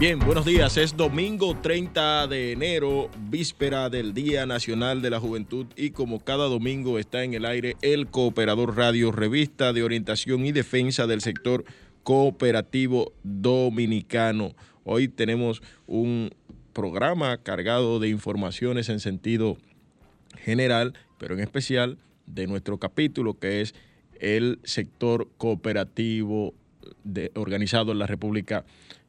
Bien, buenos días. Es domingo 30 de enero, víspera del Día Nacional de la Juventud y como cada domingo está en el aire el Cooperador Radio, revista de orientación y defensa del sector cooperativo dominicano. Hoy tenemos un programa cargado de informaciones en sentido general, pero en especial de nuestro capítulo que es el sector cooperativo organizado en la República Dominicana.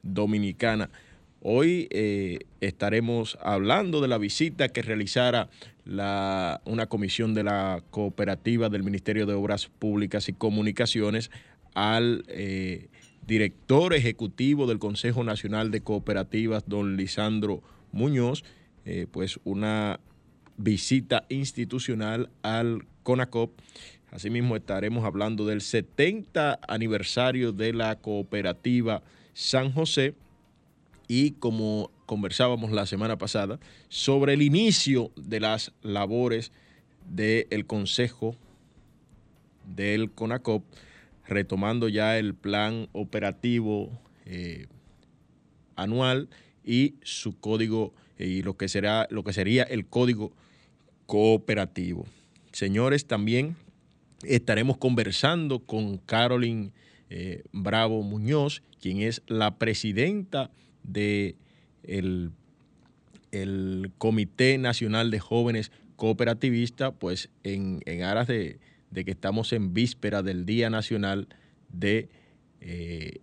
Hoy eh, estaremos hablando de la visita que realizara la, una comisión de la cooperativa del Ministerio de Obras Públicas y Comunicaciones al eh, director ejecutivo del Consejo Nacional de Cooperativas, don Lisandro Muñoz, eh, pues una visita institucional al CONACOP. Asimismo estaremos hablando del 70 aniversario de la cooperativa San José y como conversábamos la semana pasada, sobre el inicio de las labores del Consejo del CONACOP, retomando ya el plan operativo eh, anual y su código eh, y lo que será lo que sería el código cooperativo. Señores, también estaremos conversando con Carolyn eh, Bravo Muñoz, quien es la presidenta del de el Comité Nacional de Jóvenes Cooperativistas, pues en, aras de, que estamos en víspera del Día Nacional de eh,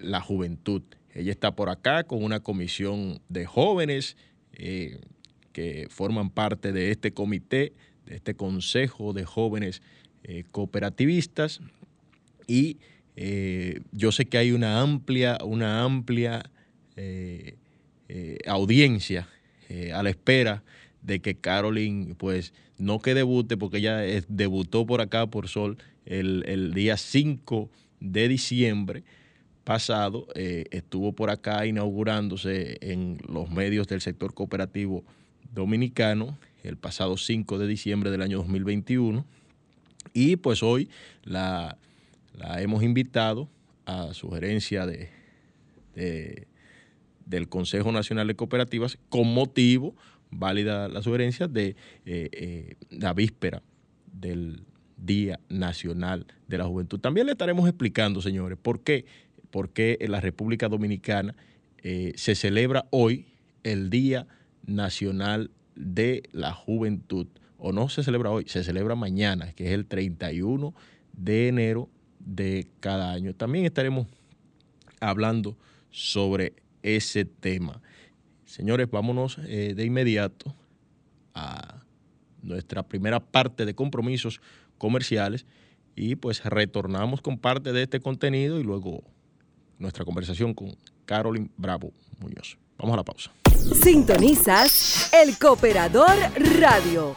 la Juventud. Ella está por acá con una comisión de jóvenes eh, que forman parte de este comité, de este Consejo de Jóvenes Cooperativistas y eh, yo sé que hay una amplia, una amplia eh, audiencia a la espera de que Caroline pues no que debute porque ella debutó por acá por Sol el, el día 5 de diciembre pasado, estuvo por acá inaugurándose en los medios del sector cooperativo dominicano el pasado 5 de diciembre del año 2021 y pues hoy la, hemos invitado a sugerencia de, del Consejo Nacional de Cooperativas con motivo, válida la sugerencia, de eh, eh, la víspera del Día Nacional de la Juventud. También le estaremos explicando, señores, por qué, por qué en la República Dominicana eh, se celebra hoy el Día Nacional de la Juventud o no se celebra hoy, se celebra mañana, que es el 31 de enero de cada año. También estaremos hablando sobre ese tema. Señores, vámonos eh, de inmediato a nuestra primera parte de compromisos comerciales y pues retornamos con parte de este contenido y luego nuestra conversación con Carolyn Bravo Muñoz. Vamos a la pausa. Sintonizas el Cooperador Radio.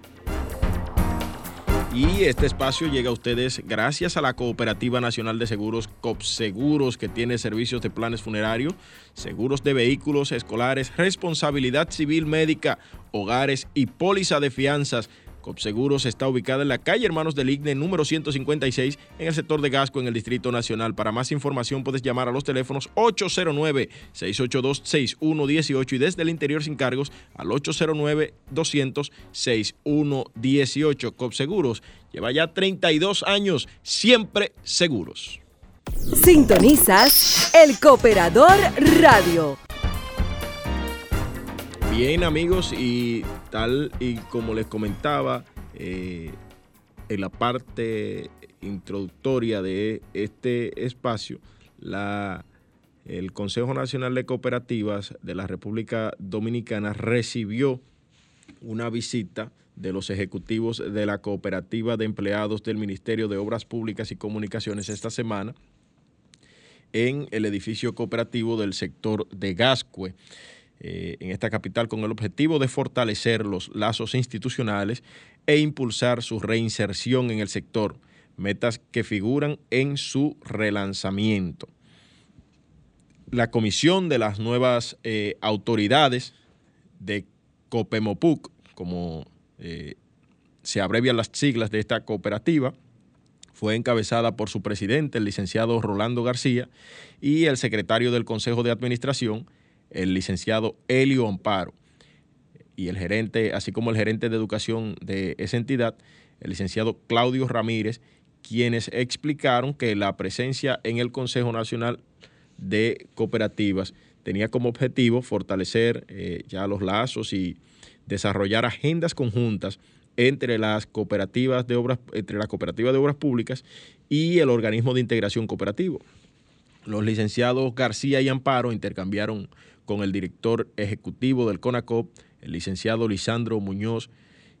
Y este espacio llega a ustedes gracias a la Cooperativa Nacional de Seguros COPSEGUROS, que tiene servicios de planes funerarios, seguros de vehículos escolares, responsabilidad civil médica, hogares y póliza de fianzas Copseguros está ubicada en la calle Hermanos del Igne, número 156, en el sector de Gasco, en el Distrito Nacional. Para más información puedes llamar a los teléfonos 809-682-6118 y desde el interior sin cargos al 809-200-6118. Copseguros lleva ya 32 años, siempre seguros. Sintonizas el Cooperador Radio. Bien amigos, y tal y como les comentaba eh, en la parte introductoria de este espacio, el Consejo Nacional de Cooperativas de la República Dominicana recibió una visita de los ejecutivos de la Cooperativa de Empleados del Ministerio de Obras Públicas y Comunicaciones esta semana en el edificio cooperativo del sector de Gascue. Eh, en esta capital con el objetivo de fortalecer los lazos institucionales e impulsar su reinserción en el sector, metas que figuran en su relanzamiento. La comisión de las nuevas eh, autoridades de COPEMOPUC, como eh, se abrevian las siglas de esta cooperativa, fue encabezada por su presidente, el licenciado Rolando García, y el secretario del Consejo de Administración, el licenciado Elio Amparo y el gerente, así como el gerente de educación de esa entidad, el licenciado Claudio Ramírez, quienes explicaron que la presencia en el Consejo Nacional de Cooperativas tenía como objetivo fortalecer eh, ya los lazos y desarrollar agendas conjuntas entre las cooperativas de obras, entre de obras públicas y el organismo de integración cooperativo. Los licenciados García y Amparo intercambiaron con el director ejecutivo del CONACOP, el licenciado Lisandro Muñoz,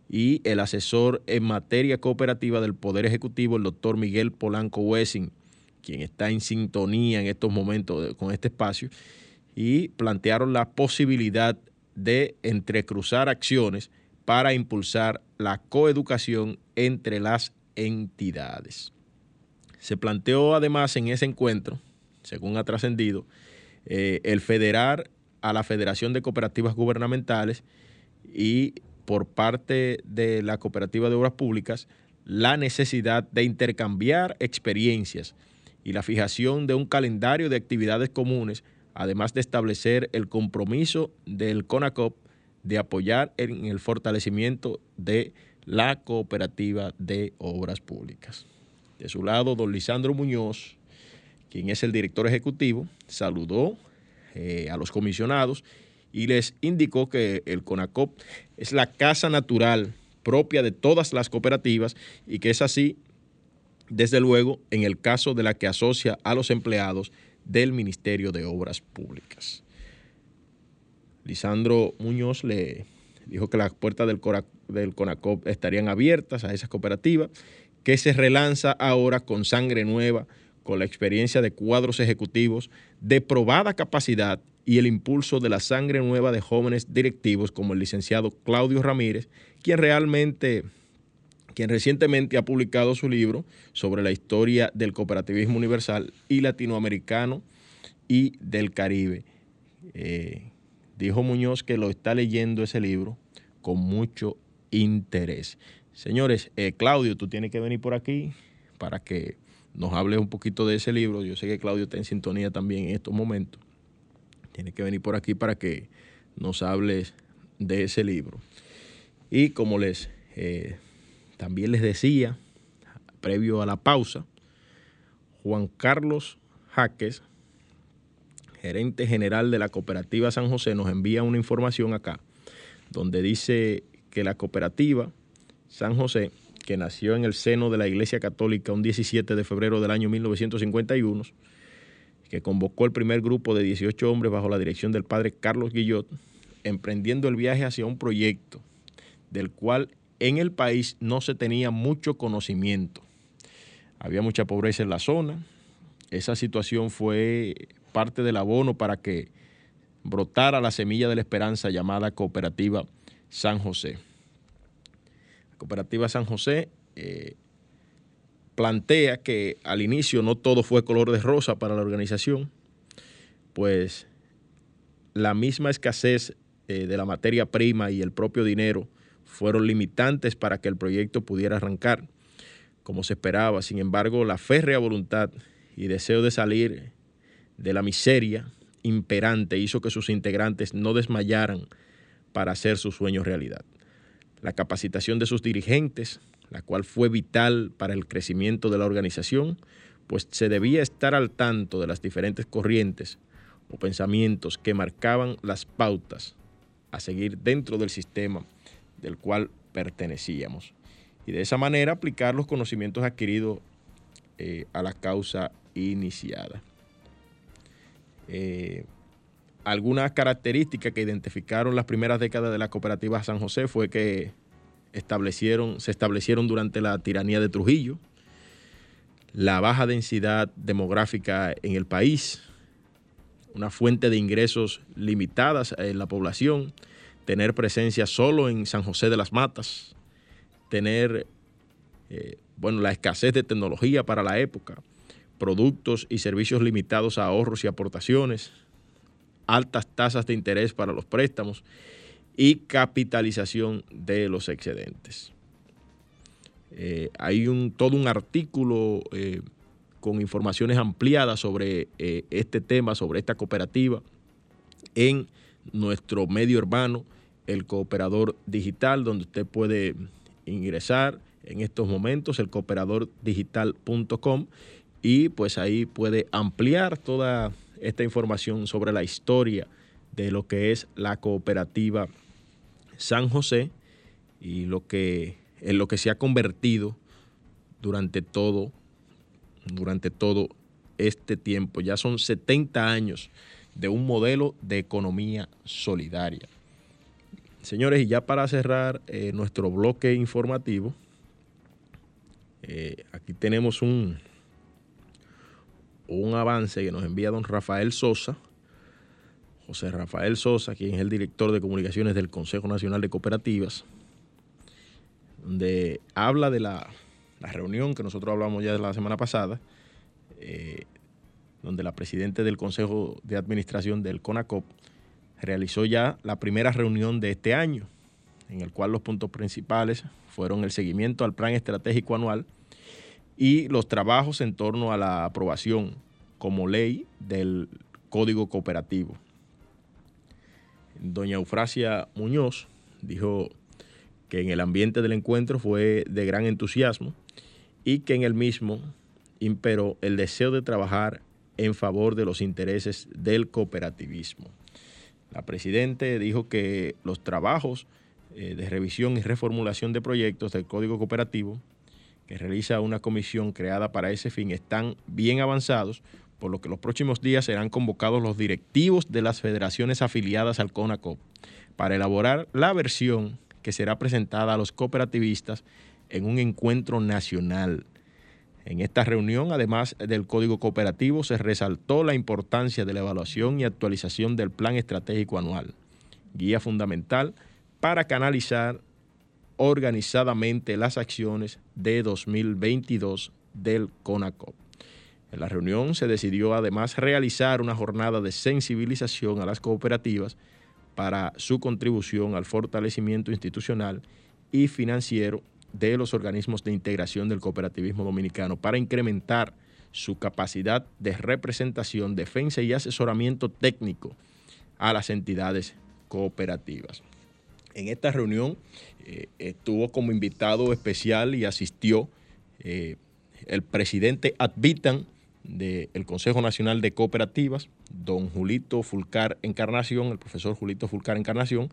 y el asesor en materia cooperativa del Poder Ejecutivo, el doctor Miguel Polanco Wessing, quien está en sintonía en estos momentos con este espacio, y plantearon la posibilidad de entrecruzar acciones para impulsar la coeducación entre las entidades. Se planteó además en ese encuentro, según ha trascendido, eh, el federar a la Federación de Cooperativas Gubernamentales y por parte de la Cooperativa de Obras Públicas la necesidad de intercambiar experiencias y la fijación de un calendario de actividades comunes, además de establecer el compromiso del CONACOP de apoyar en el fortalecimiento de la cooperativa de obras públicas. De su lado, don Lisandro Muñoz, quien es el director ejecutivo, saludó eh, a los comisionados y les indicó que el CONACOP es la casa natural propia de todas las cooperativas y que es así, desde luego, en el caso de la que asocia a los empleados del Ministerio de Obras Públicas. Lisandro Muñoz le dijo que las puertas del, del CONACOP estarían abiertas a esas cooperativas, que se relanza ahora con sangre nueva, con la experiencia de cuadros ejecutivos de probada capacidad y el impulso de la sangre nueva de jóvenes directivos como el licenciado Claudio Ramírez, quien realmente, quien recientemente ha publicado su libro sobre la historia del cooperativismo universal y latinoamericano y del Caribe. Eh, dijo Muñoz que lo está leyendo ese libro con mucho interés. Señores, eh, Claudio, tú tienes que venir por aquí para que nos hable un poquito de ese libro. Yo sé que Claudio está en sintonía también en estos momentos. Tiene que venir por aquí para que nos hables de ese libro. Y como les eh, también les decía, previo a la pausa, Juan Carlos Jaques, gerente general de la cooperativa San José, nos envía una información acá, donde dice que la cooperativa San José, que nació en el seno de la Iglesia Católica un 17 de febrero del año 1951, que convocó el primer grupo de 18 hombres bajo la dirección del padre Carlos Guillot, emprendiendo el viaje hacia un proyecto del cual en el país no se tenía mucho conocimiento. Había mucha pobreza en la zona. Esa situación fue parte del abono para que brotara la semilla de la esperanza llamada Cooperativa San José. Cooperativa San José eh, plantea que al inicio no todo fue color de rosa para la organización, pues la misma escasez eh, de la materia prima y el propio dinero fueron limitantes para que el proyecto pudiera arrancar como se esperaba. Sin embargo, la férrea voluntad y deseo de salir de la miseria imperante hizo que sus integrantes no desmayaran para hacer sus sueños realidad. La capacitación de sus dirigentes, la cual fue vital para el crecimiento de la organización, pues se debía estar al tanto de las diferentes corrientes o pensamientos que marcaban las pautas a seguir dentro del sistema del cual pertenecíamos. Y de esa manera aplicar los conocimientos adquiridos eh, a la causa iniciada. Eh, algunas características que identificaron las primeras décadas de la cooperativa San José fue que establecieron, se establecieron durante la tiranía de Trujillo, la baja densidad demográfica en el país, una fuente de ingresos limitadas en la población, tener presencia solo en San José de las Matas, tener eh, bueno, la escasez de tecnología para la época, productos y servicios limitados a ahorros y aportaciones, altas tasas de interés para los préstamos y capitalización de los excedentes. Eh, hay un, todo un artículo eh, con informaciones ampliadas sobre eh, este tema, sobre esta cooperativa, en nuestro medio hermano, el Cooperador Digital, donde usted puede ingresar en estos momentos, el cooperadordigital.com, y pues ahí puede ampliar toda esta información sobre la historia de lo que es la cooperativa San José y lo que en lo que se ha convertido durante todo durante todo este tiempo. Ya son 70 años de un modelo de economía solidaria. Señores, y ya para cerrar eh, nuestro bloque informativo, eh, aquí tenemos un, un avance que nos envía don Rafael Sosa, José Rafael Sosa, quien es el director de comunicaciones del Consejo Nacional de Cooperativas, donde habla de la, reunión que nosotros hablamos ya de la semana pasada, eh, donde la presidenta del Consejo de Administración del CONACOP realizó ya la primera reunión de este año, en el cual los puntos principales fueron el seguimiento al plan estratégico anual y los trabajos en torno a la aprobación como ley del Código Cooperativo. Doña Eufrasia Muñoz dijo que en el ambiente del encuentro fue de gran entusiasmo y que en el mismo imperó el deseo de trabajar en favor de los intereses del cooperativismo. La Presidenta dijo que los trabajos eh, de revisión y reformulación de proyectos del Código Cooperativo que realiza una comisión creada para ese fin están bien avanzados, por lo que los próximos días serán convocados los directivos de las federaciones afiliadas al CONACOP para elaborar la versión que será presentada a los cooperativistas en un encuentro nacional. En esta reunión, además del Código Cooperativo, se resaltó la importancia de la evaluación y actualización del Plan Estratégico Anual, guía fundamental para canalizar organizadamente las acciones de 2022 del CONACOP. En la reunión se decidió además realizar una jornada de sensibilización a las cooperativas para su contribución al fortalecimiento institucional y financiero de los organismos de integración del cooperativismo dominicano para incrementar su capacidad de representación, defensa y asesoramiento técnico a las entidades cooperativas. En esta reunión eh, estuvo como invitado especial y asistió eh, el presidente Advitan del Consejo Nacional de Cooperativas, don Julito Fulcar Encarnación, el profesor Julito Fulcar Encarnación,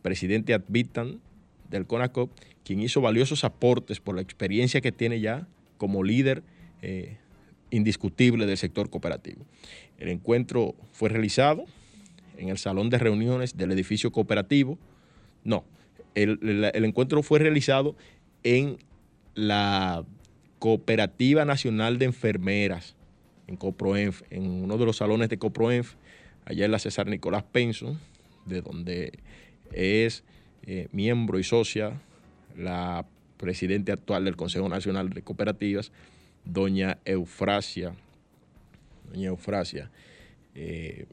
presidente Advitan del CONACOP, quien hizo valiosos aportes por la experiencia que tiene ya como líder eh, indiscutible del sector cooperativo. El encuentro fue realizado en el salón de reuniones del edificio cooperativo, no, el, encuentro fue realizado en la Cooperativa Nacional de Enfermeras, en CoproEnf, en uno de los salones de CoproEnf, allá en la César Nicolás Penson, de donde es eh, miembro y socia la presidenta actual del Consejo Nacional de Cooperativas, doña Eufrasia, doña Eufrasia eh,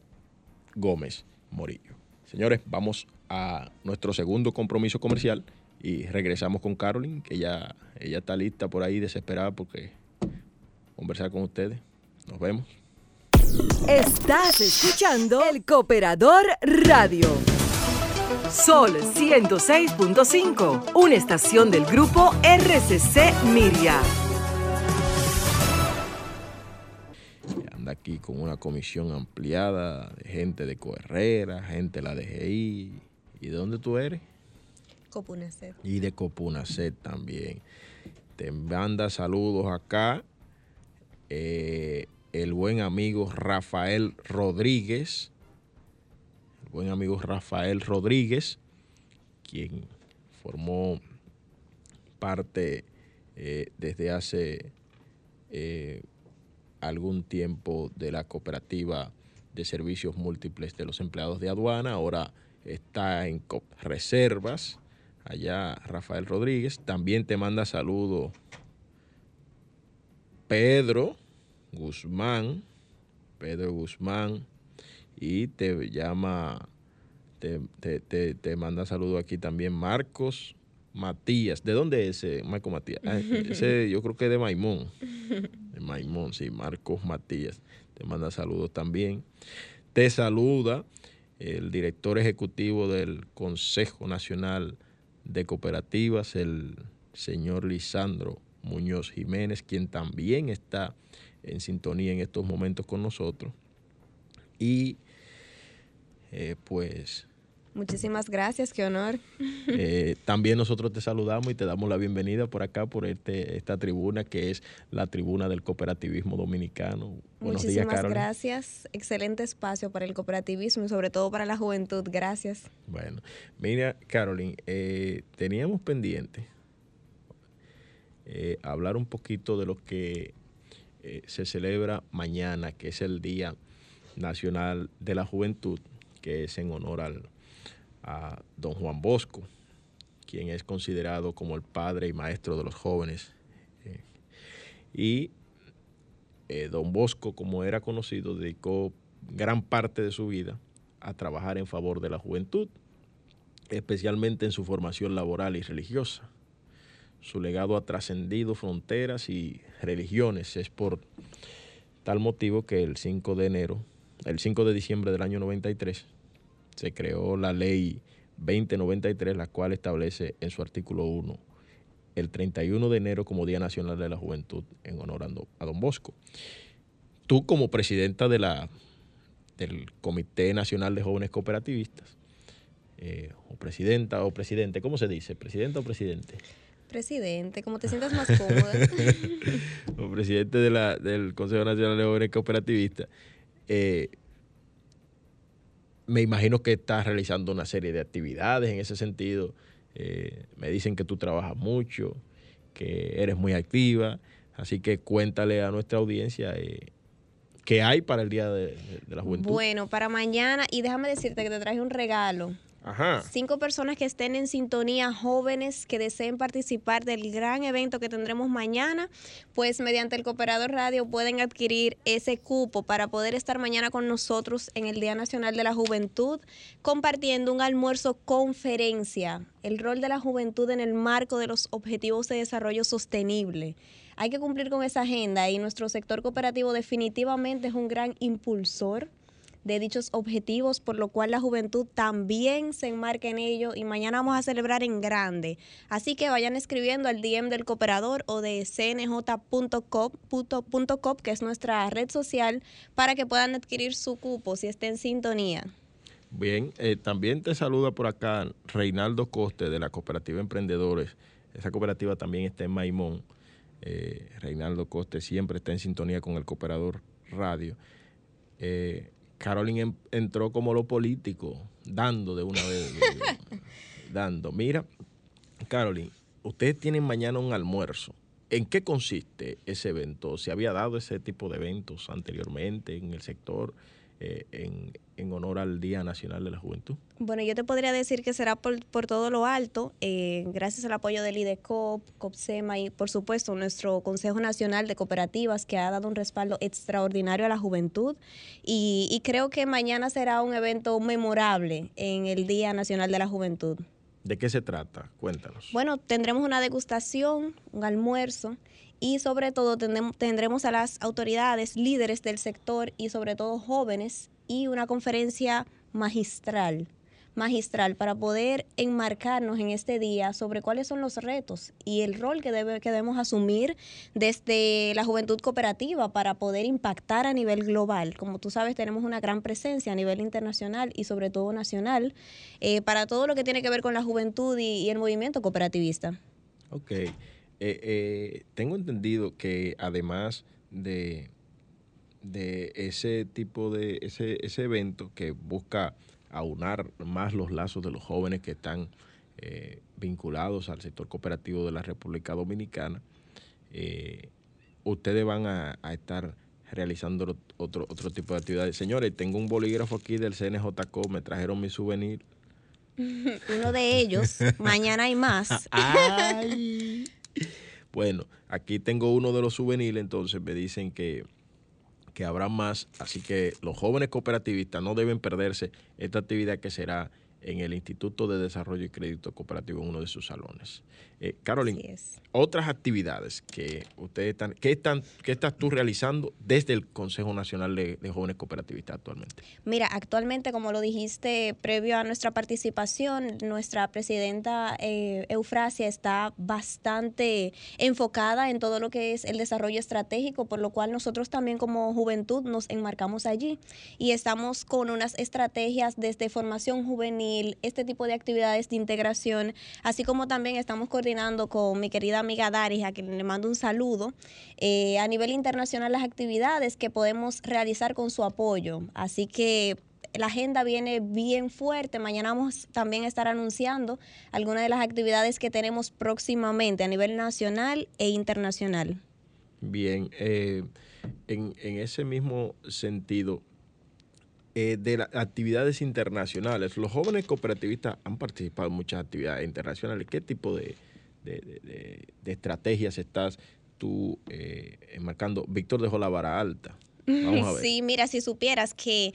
Gómez Morillo. Señores, vamos a nuestro segundo compromiso comercial y regresamos con Carolyn, que ya ella está lista por ahí, desesperada porque conversar con ustedes. Nos vemos. Estás escuchando el Cooperador Radio. Sol 106.5, una estación del grupo RCC Miria. Anda aquí con una comisión ampliada de gente de Coherrera, gente de la DGI, ¿Y de dónde tú eres? Copunacet. Y de Copunacet también. Te manda saludos acá eh, el buen amigo Rafael Rodríguez. El buen amigo Rafael Rodríguez, quien formó parte eh, desde hace eh, algún tiempo de la cooperativa de servicios múltiples de los empleados de aduana. Ahora está en reservas, allá Rafael Rodríguez. También te manda saludo Pedro Guzmán, Pedro Guzmán, y te llama, te, manda saludo aquí también Marcos Matías. ¿De dónde es ese Marcos Matías? Ah, ese yo creo que es de Maimón. De Maimón, sí, Marcos Matías. Te manda saludos también. Te saluda el director ejecutivo del Consejo Nacional de Cooperativas, el señor Lisandro Muñoz Jiménez, quien también está en sintonía en estos momentos con nosotros. Y eh, pues Muchísimas gracias, qué honor. Eh, también nosotros te saludamos y te damos la bienvenida por acá, por este, esta tribuna que es la tribuna del cooperativismo dominicano. Buenos Muchísimas gracias. Excelente espacio para el cooperativismo y sobre todo para la juventud. Gracias. Bueno, mira, Carolyn, eh, teníamos pendiente eh, hablar un poquito de lo que se celebra mañana, que es el Día Nacional de la Juventud, que es en honor al a don Juan Bosco, quien es considerado como el padre y maestro de los jóvenes. Eh, y eh, don Bosco, como era conocido, dedicó gran parte de su vida a trabajar en favor de la juventud, especialmente en su formación laboral y religiosa. Su legado ha trascendido fronteras y religiones. Es por tal motivo que el 5 de enero, el 5 de diciembre del año 93, se creó la ley 2093, la cual establece en su artículo 1 el 31 de enero como Día Nacional de la Juventud en honor a Don Bosco. Tú como presidenta de la, del Comité Nacional de Jóvenes Cooperativistas, eh, o presidenta o presidente, ¿cómo se dice? ¿Presidenta o presidente? Presidente, como te sientas más cómoda. o presidente de la, del Consejo Nacional de Jóvenes Cooperativistas. Eh, me imagino que estás realizando una serie de actividades en ese sentido. Eh, me dicen que tú trabajas mucho, que eres muy activa, así que cuéntale a nuestra audiencia eh, qué hay para el Día de, de la Juventud. Bueno, para mañana, y déjame decirte que te traje un regalo Cinco personas que estén en sintonía, jóvenes que deseen participar del gran evento que tendremos mañana, pues mediante el Cooperador Radio pueden adquirir ese cupo para poder estar mañana con nosotros en el Día Nacional de la Juventud, compartiendo un almuerzo conferencia, el rol de la juventud en el marco de los objetivos de desarrollo sostenible. Hay que cumplir con esa agenda y nuestro sector cooperativo definitivamente es un gran impulsor de dichos objetivos, por lo cual la juventud también se enmarca en ello y mañana vamos a celebrar en grande. Así que vayan escribiendo al DM del cooperador o de cnj.com, que es nuestra red social, para que puedan adquirir su cupo si está en sintonía. Bien, eh, también te saluda por acá Reinaldo Coste de la Cooperativa Emprendedores. Esa cooperativa también está en Maimón. Eh, Reinaldo Coste siempre está en sintonía con el Cooperador Radio. Eh, Carolyn entró como lo político, dando de una vez, dando. Mira, Carolyn, ustedes tienen mañana un almuerzo. ¿En qué consiste ese evento? ¿Se había dado ese tipo de eventos anteriormente en el sector? Eh, en, honor al Día Nacional de la Juventud? Bueno, yo te podría decir que será por, todo lo alto, eh, gracias al apoyo del IDECOP, COPSEMA y por supuesto nuestro Consejo Nacional de Cooperativas que ha dado un respaldo extraordinario a la juventud y, y creo que mañana será un evento memorable en el Día Nacional de la Juventud. ¿De qué se trata? Cuéntanos. Bueno, tendremos una degustación, un almuerzo y sobre todo tendremos a las autoridades, líderes del sector y sobre todo jóvenes y una conferencia magistral magistral para poder enmarcarnos en este día sobre cuáles son los retos y el rol que, debe, que debemos asumir desde la juventud cooperativa para poder impactar a nivel global. Como tú sabes, tenemos una gran presencia a nivel internacional y sobre todo nacional eh, para todo lo que tiene que ver con la juventud y, el movimiento cooperativista. Ok. Eh, eh, tengo entendido que además de, de ese tipo de ese, ese evento que busca aunar más los lazos de los jóvenes que están eh, vinculados al sector cooperativo de la República Dominicana, ustedes van a, estar realizando otro, otro tipo de actividades. Señores, tengo un bolígrafo aquí del CNJCO, me trajeron mi souvenir. Uno de ellos, mañana hay más. Ay. Bueno, aquí tengo uno de los souvenirs, entonces me dicen que, que habrá más, así que los jóvenes cooperativistas no deben perderse esta actividad que será en el Instituto de Desarrollo y Crédito Cooperativo en uno de sus salones. Eh, Carolyn, otras actividades que ustedes están, ¿qué, están, ¿qué estás tú realizando desde el Consejo Nacional de, Jóvenes Cooperativistas actualmente? Mira, actualmente, como lo dijiste previo a nuestra participación, nuestra presidenta eh, Eufrasia está bastante enfocada en todo lo que es el desarrollo estratégico, por lo cual nosotros también como juventud nos enmarcamos allí y estamos con unas estrategias desde formación juvenil, este tipo de actividades de integración, así como también estamos coordinando con mi querida amiga Daris, a quien le mando un saludo, eh, a nivel internacional las actividades que podemos realizar con su apoyo. Así que la agenda viene bien fuerte. Mañana vamos también a estar anunciando algunas de las actividades que tenemos próximamente a nivel nacional e internacional. Bien, eh, en, ese mismo sentido, eh, de las actividades internacionales. Los jóvenes cooperativistas han participado en muchas actividades internacionales. ¿Qué tipo de, estrategias estás tú eh, enmarcando? Víctor dejó la vara alta. Vamos a ver. Sí, mira, si supieras que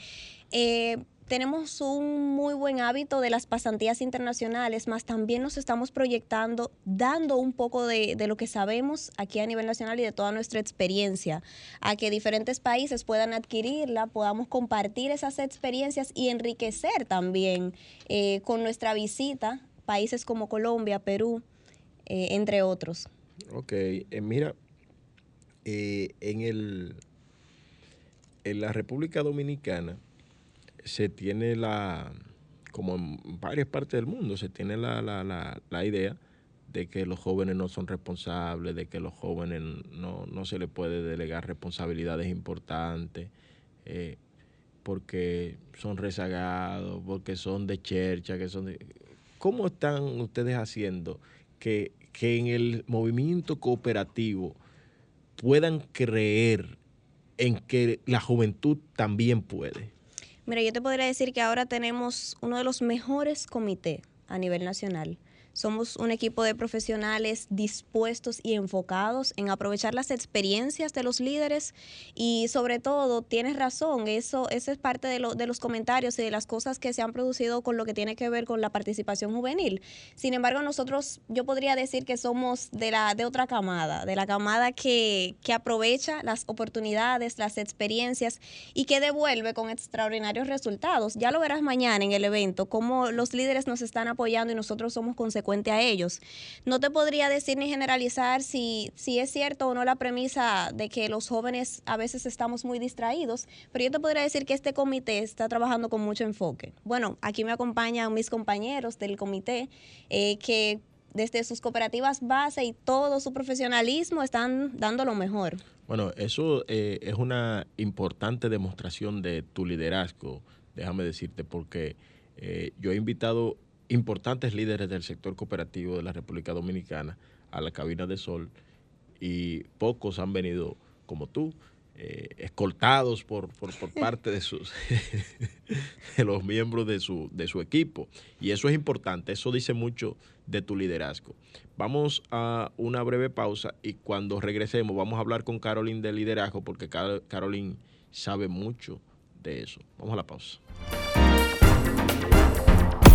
eh, tenemos un muy buen hábito de las pasantías internacionales, más también nos estamos proyectando, dando un poco de, lo que sabemos aquí a nivel nacional y de toda nuestra experiencia, a que diferentes países puedan adquirirla, podamos compartir esas experiencias y enriquecer también eh, con nuestra visita países como Colombia, Perú, eh, entre otros. Ok, eh, mira, en, el, en la República Dominicana, se tiene la, como en varias partes del mundo, se tiene la, la, la, la idea de que los jóvenes no son responsables, de que los jóvenes no, no se les puede delegar responsabilidades importantes, eh, porque son rezagados, porque son de chercha, que son de... ¿Cómo están ustedes haciendo que, que en el movimiento cooperativo puedan creer en que la juventud también puede? Mira, yo te podría decir que ahora tenemos uno de los mejores comités a nivel nacional somos un equipo de profesionales dispuestos y enfocados en aprovechar las experiencias de los líderes y sobre todo, tienes razón, eso, eso es parte de, de los comentarios y de las cosas que se han producido con lo que tiene que ver con la participación juvenil. Sin embargo, nosotros, yo podría decir que somos de, la, de otra camada, de la camada que, que aprovecha las oportunidades, las experiencias y que devuelve con extraordinarios resultados. Ya lo verás mañana en el evento, cómo los líderes nos están apoyando y nosotros somos consecuentes cuente a ellos. No te podría decir ni generalizar si, si es cierto o no la premisa de que los jóvenes a veces estamos muy distraídos, pero yo te podría decir que este comité está trabajando con mucho enfoque. Bueno, aquí me acompañan mis compañeros del comité eh, que desde sus cooperativas base y todo su profesionalismo están dando lo mejor. Bueno, eso eh, es una importante demostración de tu liderazgo, déjame decirte, porque eh, yo he invitado importantes líderes del sector cooperativo de la República Dominicana a la cabina de sol y pocos han venido como tú, eh, escoltados por, por, parte de sus de los miembros de su, de su equipo. Y eso es importante, eso dice mucho de tu liderazgo. Vamos a una breve pausa y cuando regresemos vamos a hablar con Caroline de liderazgo porque Caroline sabe mucho de eso. Vamos a la pausa.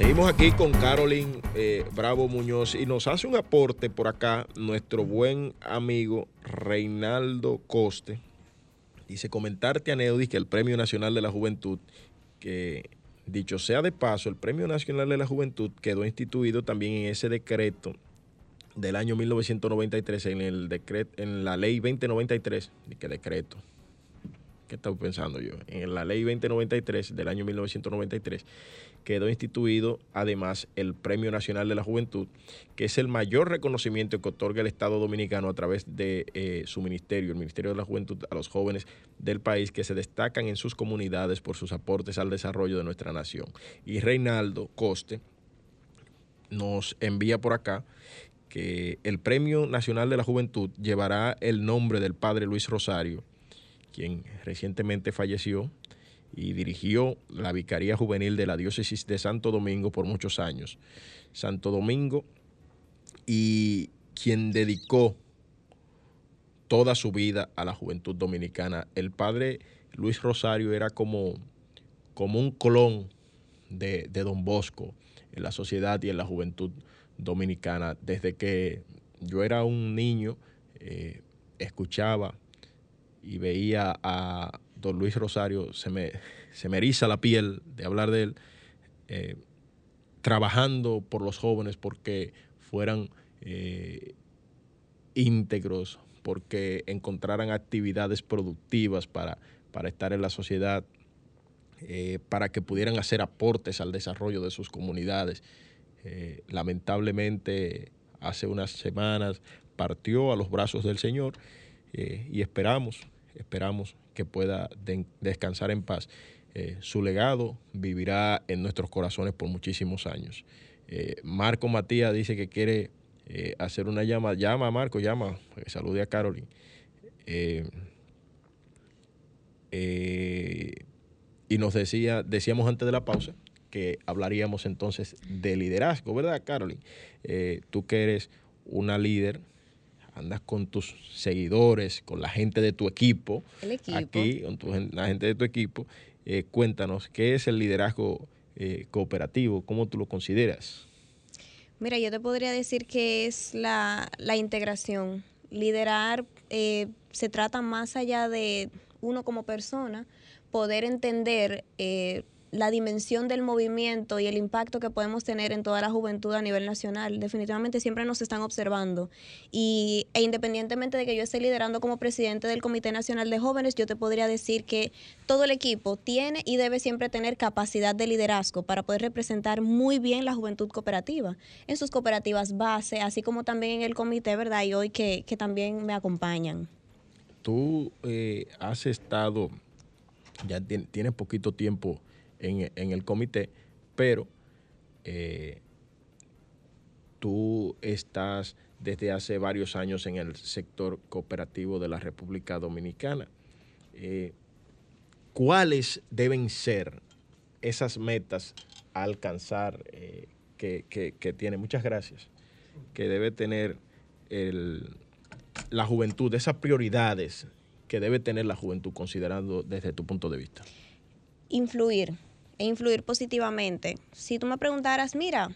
Seguimos aquí con Carolyn eh, Bravo Muñoz y nos hace un aporte por acá nuestro buen amigo Reinaldo Coste. Dice, comentarte a Neudis que el Premio Nacional de la Juventud, que dicho sea de paso, el Premio Nacional de la Juventud quedó instituido también en ese decreto del año 1993, en, el decreto, en la ley 2093, ¿qué decreto? ¿Qué estaba pensando yo? En la ley 2093 del año 1993 quedó instituido además el Premio Nacional de la Juventud, que es el mayor reconocimiento que otorga el Estado Dominicano a través de eh, su ministerio, el Ministerio de la Juventud, a los jóvenes del país que se destacan en sus comunidades por sus aportes al desarrollo de nuestra nación. Y Reinaldo Coste nos envía por acá que el Premio Nacional de la Juventud llevará el nombre del padre Luis Rosario, quien recientemente falleció y dirigió la Vicaría Juvenil de la Diócesis de Santo Domingo por muchos años. Santo Domingo y quien dedicó toda su vida a la juventud dominicana. El padre Luis Rosario era como, como un clon de, Don Bosco en la sociedad y en la juventud dominicana. Desde que yo era un niño, eh, escuchaba y veía a, don Luis Rosario, se me, se eriza la piel de hablar de él, eh, trabajando por los jóvenes porque fueran eh, íntegros, porque encontraran actividades productivas para, para estar en la sociedad, eh, para que pudieran hacer aportes al desarrollo de sus comunidades. lamentablemente, hace unas semanas partió a los brazos del Señor y esperamos, esperamos que pueda descansar en paz. Eh, su legado vivirá en nuestros corazones por muchísimos años. Eh, Marco Matías dice que quiere eh, hacer una llama. Llama, Marco, llama, que salude a Carolyn. y nos decía, decíamos antes de la pausa que hablaríamos entonces de liderazgo, ¿verdad, Carolyn? tú que eres una líder andas con tus seguidores, con la gente de tu equipo, aquí, con la gente de tu equipo. Eh, cuéntanos, ¿qué es el liderazgo eh, cooperativo? ¿Cómo tú lo consideras? Mira, yo te podría decir que es la, integración. Liderar eh, se trata más allá de uno como persona, poder entender la dimensión del movimiento y el impacto que podemos tener en toda la juventud a nivel nacional. Definitivamente siempre nos están observando. Y, e independientemente de que yo esté liderando como presidente del Comité Nacional de Jóvenes, yo te podría decir que todo el equipo tiene y debe siempre tener capacidad de liderazgo para poder representar muy bien la juventud cooperativa en sus cooperativas base, así como también en el comité, ¿verdad? Y hoy que, también me acompañan. Tú eh, has estado, ya tienes poquito tiempo en, el comité, pero eh, tú estás desde hace varios años en el sector cooperativo de la República Dominicana. Eh, ¿Cuáles deben ser esas metas a alcanzar eh, que, tiene? Muchas gracias. Que debe tener la juventud, esas prioridades que debe tener la juventud considerando desde tu punto de vista. Influir e influir positivamente. Si tú me preguntaras, mira,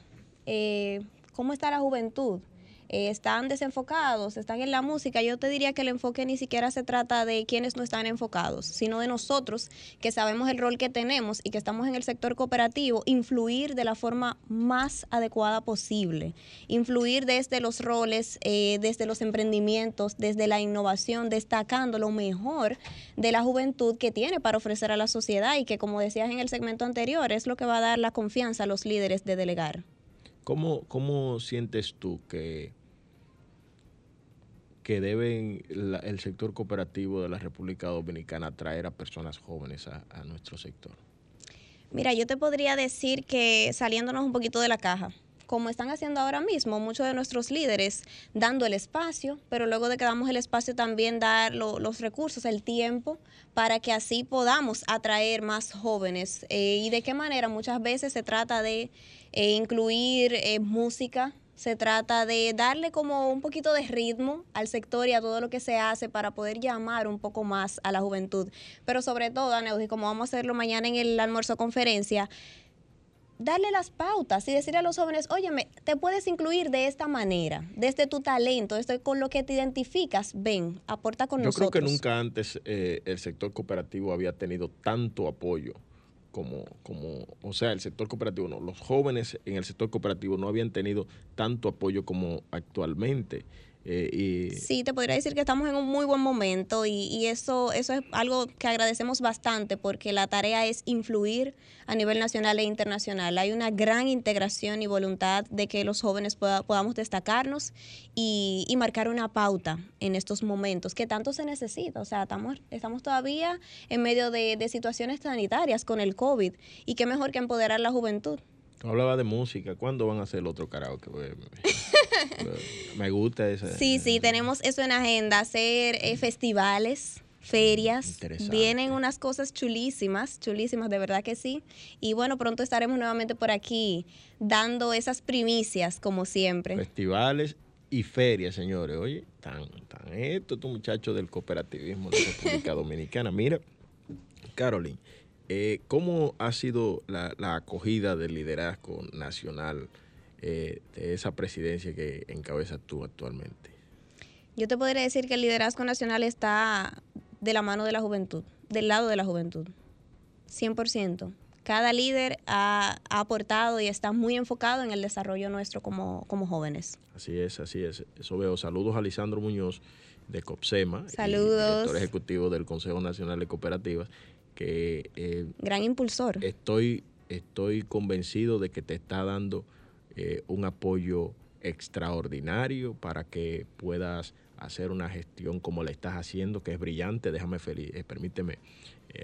eh, ¿cómo está la juventud? Eh, están desenfocados, están en la música, yo te diría que el enfoque ni siquiera se trata de quienes no están enfocados, sino de nosotros que sabemos el rol que tenemos y que estamos en el sector cooperativo, influir de la forma más adecuada posible, influir desde los roles, eh, desde los emprendimientos, desde la innovación, destacando lo mejor de la juventud que tiene para ofrecer a la sociedad y que, como decías en el segmento anterior, es lo que va a dar la confianza a los líderes de delegar. ¿Cómo, cómo sientes tú que, que deben el sector cooperativo de la República Dominicana atraer a personas jóvenes a, a nuestro sector? Mira, yo te podría decir que saliéndonos un poquito de la caja, como están haciendo ahora mismo muchos de nuestros líderes, dando el espacio, pero luego de que damos el espacio también dar los recursos, el tiempo, para que así podamos atraer más jóvenes. Eh, y de qué manera muchas veces se trata de eh, incluir eh, música, se trata de darle como un poquito de ritmo al sector y a todo lo que se hace para poder llamar un poco más a la juventud. Pero sobre todo, Aneudi, como vamos a hacerlo mañana en el almuerzo conferencia, darle las pautas y decirle a los jóvenes, óyeme, te puedes incluir de esta manera, desde tu talento, desde con lo que te identificas, ven, aporta con nosotros. Yo creo que nunca antes eh, el sector cooperativo había tenido tanto apoyo como, como, o sea, el sector cooperativo, no, los jóvenes en el sector cooperativo no habían tenido tanto apoyo como actualmente. Eh, sí, te podría decir que estamos en un muy buen momento y, eso, eso es algo que agradecemos bastante porque la tarea es influir a nivel nacional e internacional. Hay una gran integración y voluntad de que los jóvenes podamos destacarnos y, marcar una pauta en estos momentos que tanto se necesita. O sea, estamos, estamos todavía en medio de, de situaciones sanitarias con el COVID y qué mejor que empoderar la juventud. Hablaba de música. ¿Cuándo van a hacer el otro karaoke? Me gusta esa. Sí, sí, tenemos eso en agenda, hacer eh, festivales ferias. Vienen unas cosas chulísimas, chulísimas, de verdad que sí. Y bueno, pronto estaremos nuevamente por aquí dando esas primicias, como siempre. Festivales y ferias, señores. Oye, tan, tan esto, estos muchachos del cooperativismo de la República Dominicana. Mira, Caroline, eh, ¿Cómo ha sido la, acogida del liderazgo nacional eh, de esa presidencia que encabezas tú actualmente? Yo te podría decir que el liderazgo nacional está de la mano de la juventud, del lado de la juventud, 100%. Cada líder ha, aportado y está muy enfocado en el desarrollo nuestro como, como jóvenes. Así es, así es. Eso veo. Saludos a Lisandro Muñoz de COPSEMA, Saludos. director ejecutivo del Consejo Nacional de Cooperativas, que... Eh, Gran impulsor. Estoy, estoy convencido de que te está dando eh, un apoyo extraordinario para que puedas hacer una gestión como la estás haciendo, que es brillante. Déjame feliz, eh, permíteme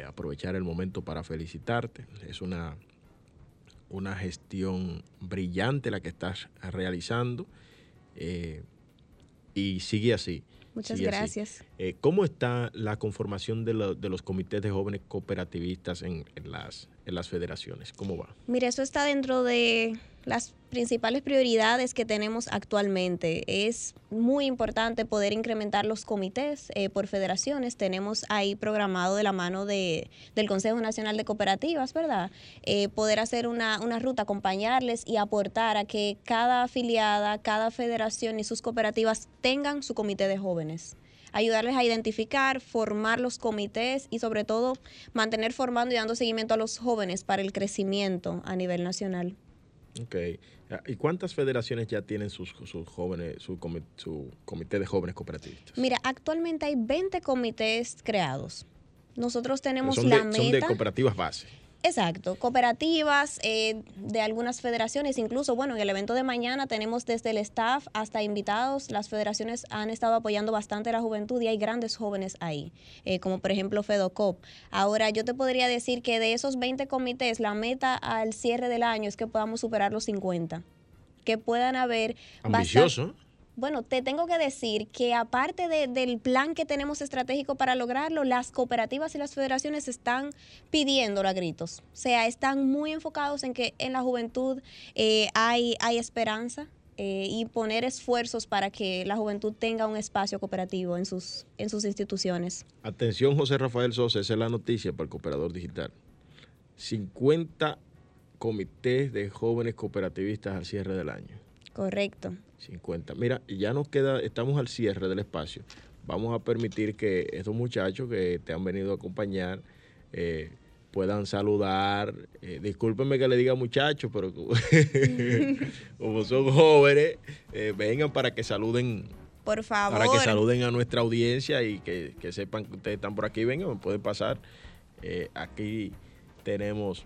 aprovechar el momento para felicitarte. Es una, una gestión brillante la que estás realizando y sigue así. Muchas gracias. Eh, ¿Cómo está la conformación de, los comités de jóvenes cooperativistas en, las, las federaciones? ¿Cómo va? Mira, eso está dentro de las principales prioridades que tenemos actualmente. Es muy importante poder incrementar los comités eh, por federaciones. Tenemos ahí programado de la mano de, del Consejo Nacional de Cooperativas, ¿verdad? Eh, poder hacer una, una ruta, acompañarles y aportar a que cada afiliada, cada federación y sus cooperativas tengan su comité de jóvenes ayudarles a identificar, formar los comités y sobre todo mantener formando y dando seguimiento a los jóvenes para el crecimiento a nivel nacional. Ok. ¿Y cuántas federaciones ya tienen sus, jóvenes, su, comité de jóvenes cooperativistas? Mira, actualmente hay 20 comités creados. Nosotros tenemos la meta. Son de cooperativas base. Exacto, cooperativas eh, de algunas federaciones, incluso, bueno, en el evento de mañana tenemos desde el staff hasta invitados, las federaciones han estado apoyando bastante a la juventud y hay grandes jóvenes ahí, eh, como por ejemplo FEDOCOP. Ahora, yo te podría decir que de esos 20 comités, la meta al cierre del año es que podamos superar los 50, que puedan haber... Ambicioso. Bueno, te tengo que decir que aparte del plan que tenemos estratégico para lograrlo, las cooperativas y las federaciones están pidiendo a gritos. O sea, están muy enfocados en que en la juventud eh, hay, hay esperanza, eh, y poner esfuerzos para que la juventud tenga un espacio cooperativo en sus, en sus instituciones. Atención, José Rafael Sosa, esa es la noticia para el cooperador digital. 50 comités de jóvenes cooperativistas al cierre del año. Correcto. 50. Mira, ya nos queda, estamos al cierre del espacio. Vamos a permitir que estos muchachos que te han venido a acompañar eh, puedan saludar. Eh, discúlpenme que le diga muchachos, pero como son jóvenes, eh, vengan para que saluden. Por favor. Para que saluden a nuestra audiencia y que, que sepan que ustedes están por aquí. Vengan, pueden pasar. Aquí tenemos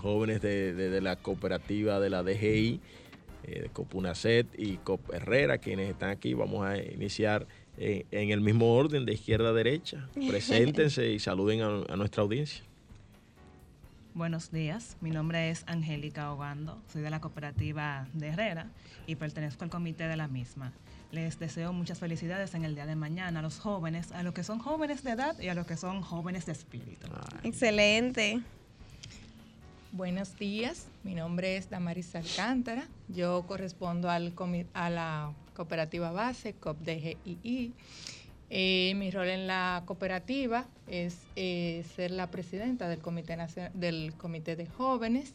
jóvenes de, de- de la cooperativa de la DGI, eh, de Copunacet y Cop Herrera, quienes están aquí. Vamos a iniciar eh, en el mismo orden, de izquierda a derecha. Preséntense y saluden a, a nuestra audiencia. Buenos días, mi nombre es Angélica Ogando, soy de la cooperativa de Herrera y pertenezco al comité de la misma. Les deseo muchas felicidades en el día de mañana a los jóvenes, a los que son jóvenes de edad y a los que son jóvenes de espíritu. Excelente. Buenos días, mi nombre es Damaris Alcántara, yo correspondo al a la cooperativa base COPDGII. Eh, mi rol en la cooperativa es eh, ser la presidenta del Comité, Nacio- del comité de Jóvenes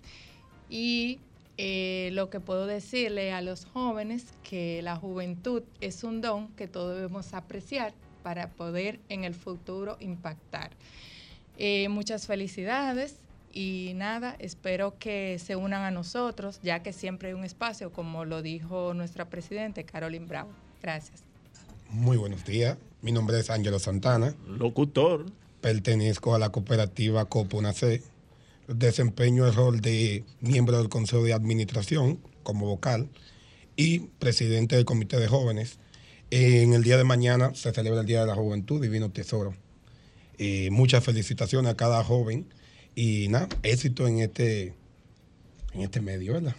y eh, lo que puedo decirle a los jóvenes que la juventud es un don que todos debemos apreciar para poder en el futuro impactar. Eh, muchas felicidades y nada, espero que se unan a nosotros, ya que siempre hay un espacio, como lo dijo nuestra presidente, Carolyn Bravo. Gracias. Muy buenos días. Mi nombre es Ángelo Santana. Locutor. Pertenezco a la cooperativa Copunace. Desempeño el rol de miembro del Consejo de Administración como vocal y presidente del Comité de Jóvenes. En el día de mañana se celebra el Día de la Juventud, Divino Tesoro. Eh, muchas felicitaciones a cada joven y nada, éxito en este, en este medio, ¿verdad?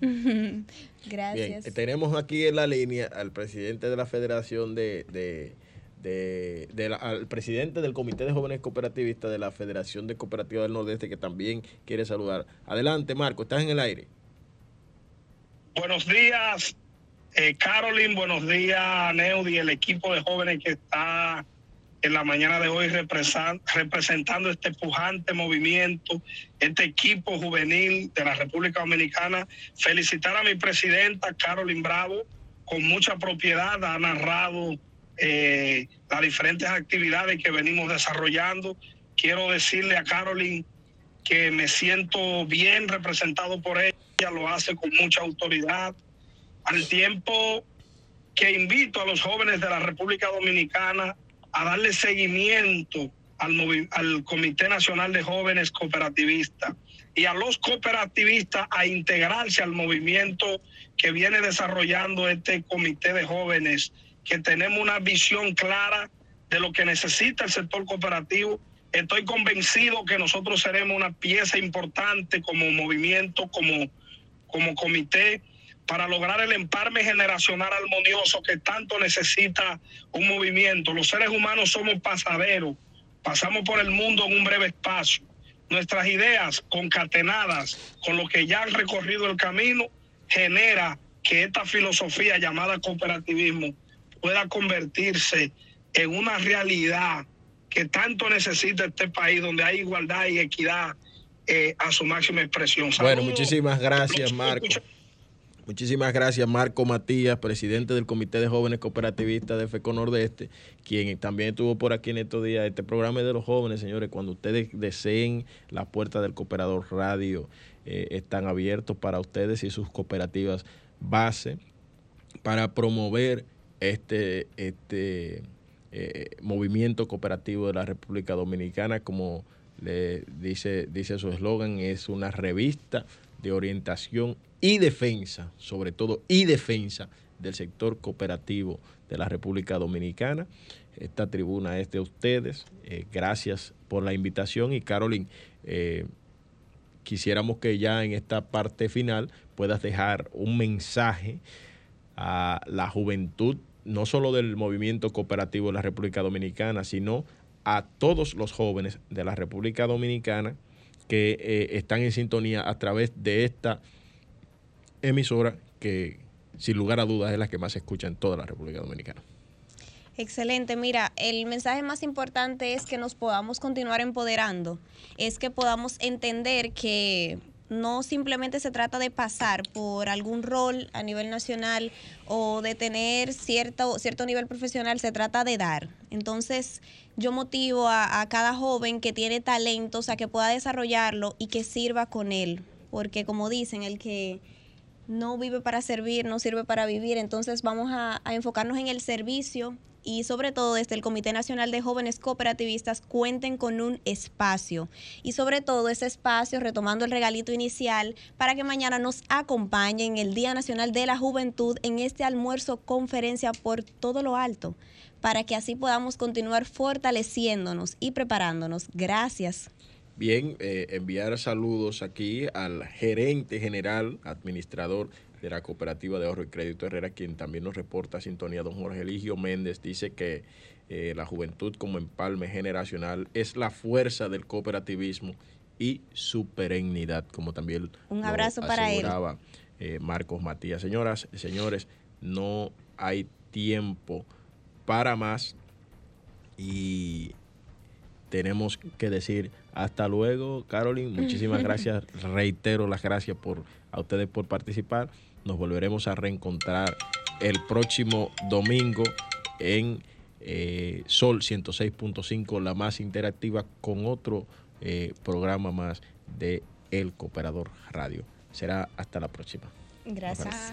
Gracias. Bien, tenemos aquí en la línea al presidente de la Federación de, de, de- de la- al presidente del Comité de Jóvenes Cooperativistas de la Federación de Cooperativas del Nordeste que también quiere saludar. Adelante, Marco, estás en el aire. Buenos días, eh, Carolyn. Buenos días, Neudi, el equipo de jóvenes que está en la mañana de hoy representando este pujante movimiento, este equipo juvenil de la República Dominicana. Felicitar a mi presidenta, Carolyn Bravo, con mucha propiedad, ha narrado eh, las diferentes actividades que venimos desarrollando. Quiero decirle a Carolyn que me siento bien representado por ella, lo hace con mucha autoridad, al tiempo que invito a los jóvenes de la República Dominicana a darle seguimiento al, al Comité Nacional de Jóvenes Cooperativistas y a los cooperativistas a integrarse al movimiento que viene desarrollando este Comité de Jóvenes, que tenemos una visión clara de lo que necesita el sector cooperativo. Estoy convencido que nosotros seremos una pieza importante como movimiento, como, como comité, para lograr el emparme generacional armonioso que tanto necesita un movimiento. Los seres humanos somos pasaderos, pasamos por el mundo en un breve espacio. Nuestras ideas concatenadas con lo que ya han recorrido el camino genera que esta filosofía llamada cooperativismo pueda convertirse en una realidad que tanto necesita este país donde hay igualdad y equidad eh, a su máxima expresión. Bueno, muchísimas gracias, Marco. Muchísimas gracias, Marco Matías, presidente del Comité de Jóvenes Cooperativistas de FECO Nordeste, quien también estuvo por aquí en estos días. Este programa es de los jóvenes, señores. Cuando ustedes deseen, las puertas del Cooperador Radio eh, están abiertos para ustedes y sus cooperativas base para promover este, este eh, movimiento cooperativo de la República Dominicana, como le dice, dice su eslogan, es una revista de orientación y defensa, sobre todo y defensa del sector cooperativo de la República Dominicana. Esta tribuna es de ustedes. Eh, gracias por la invitación y Carolyn, eh, quisiéramos que ya en esta parte final puedas dejar un mensaje a la juventud, no solo del movimiento cooperativo de la República Dominicana, sino a todos los jóvenes de la República Dominicana que eh, están en sintonía a través de esta emisora que sin lugar a dudas es la que más se escucha en toda la República Dominicana. Excelente. Mira, el mensaje más importante es que nos podamos continuar empoderando, es que podamos entender que no simplemente se trata de pasar por algún rol a nivel nacional o de tener cierto, cierto nivel profesional, se trata de dar. Entonces, yo motivo a, cada joven que tiene talentos a que pueda desarrollarlo y que sirva con él, porque como dicen, el que no vive para servir, no sirve para vivir, entonces vamos a, enfocarnos en el servicio y sobre todo desde el Comité Nacional de Jóvenes Cooperativistas cuenten con un espacio y sobre todo ese espacio retomando el regalito inicial para que mañana nos acompañen el Día Nacional de la Juventud en este almuerzo conferencia por todo lo alto para que así podamos continuar fortaleciéndonos y preparándonos. Gracias. Bien, eh, enviar saludos aquí al gerente general, administrador de la Cooperativa de Ahorro y Crédito Herrera, quien también nos reporta sintonía. Don Jorge Eligio Méndez dice que eh, la juventud como empalme generacional es la fuerza del cooperativismo y su perennidad, como también Un abrazo para él. eh, Marcos Matías. Señoras, señores, no hay tiempo para más y tenemos que decir hasta luego, Caroline. Muchísimas gracias. Reitero las gracias por a ustedes por participar. Nos volveremos a reencontrar el próximo domingo en eh, Sol 106.5, la más interactiva, con otro eh, programa más de El Cooperador Radio. Será hasta la próxima. Gracias.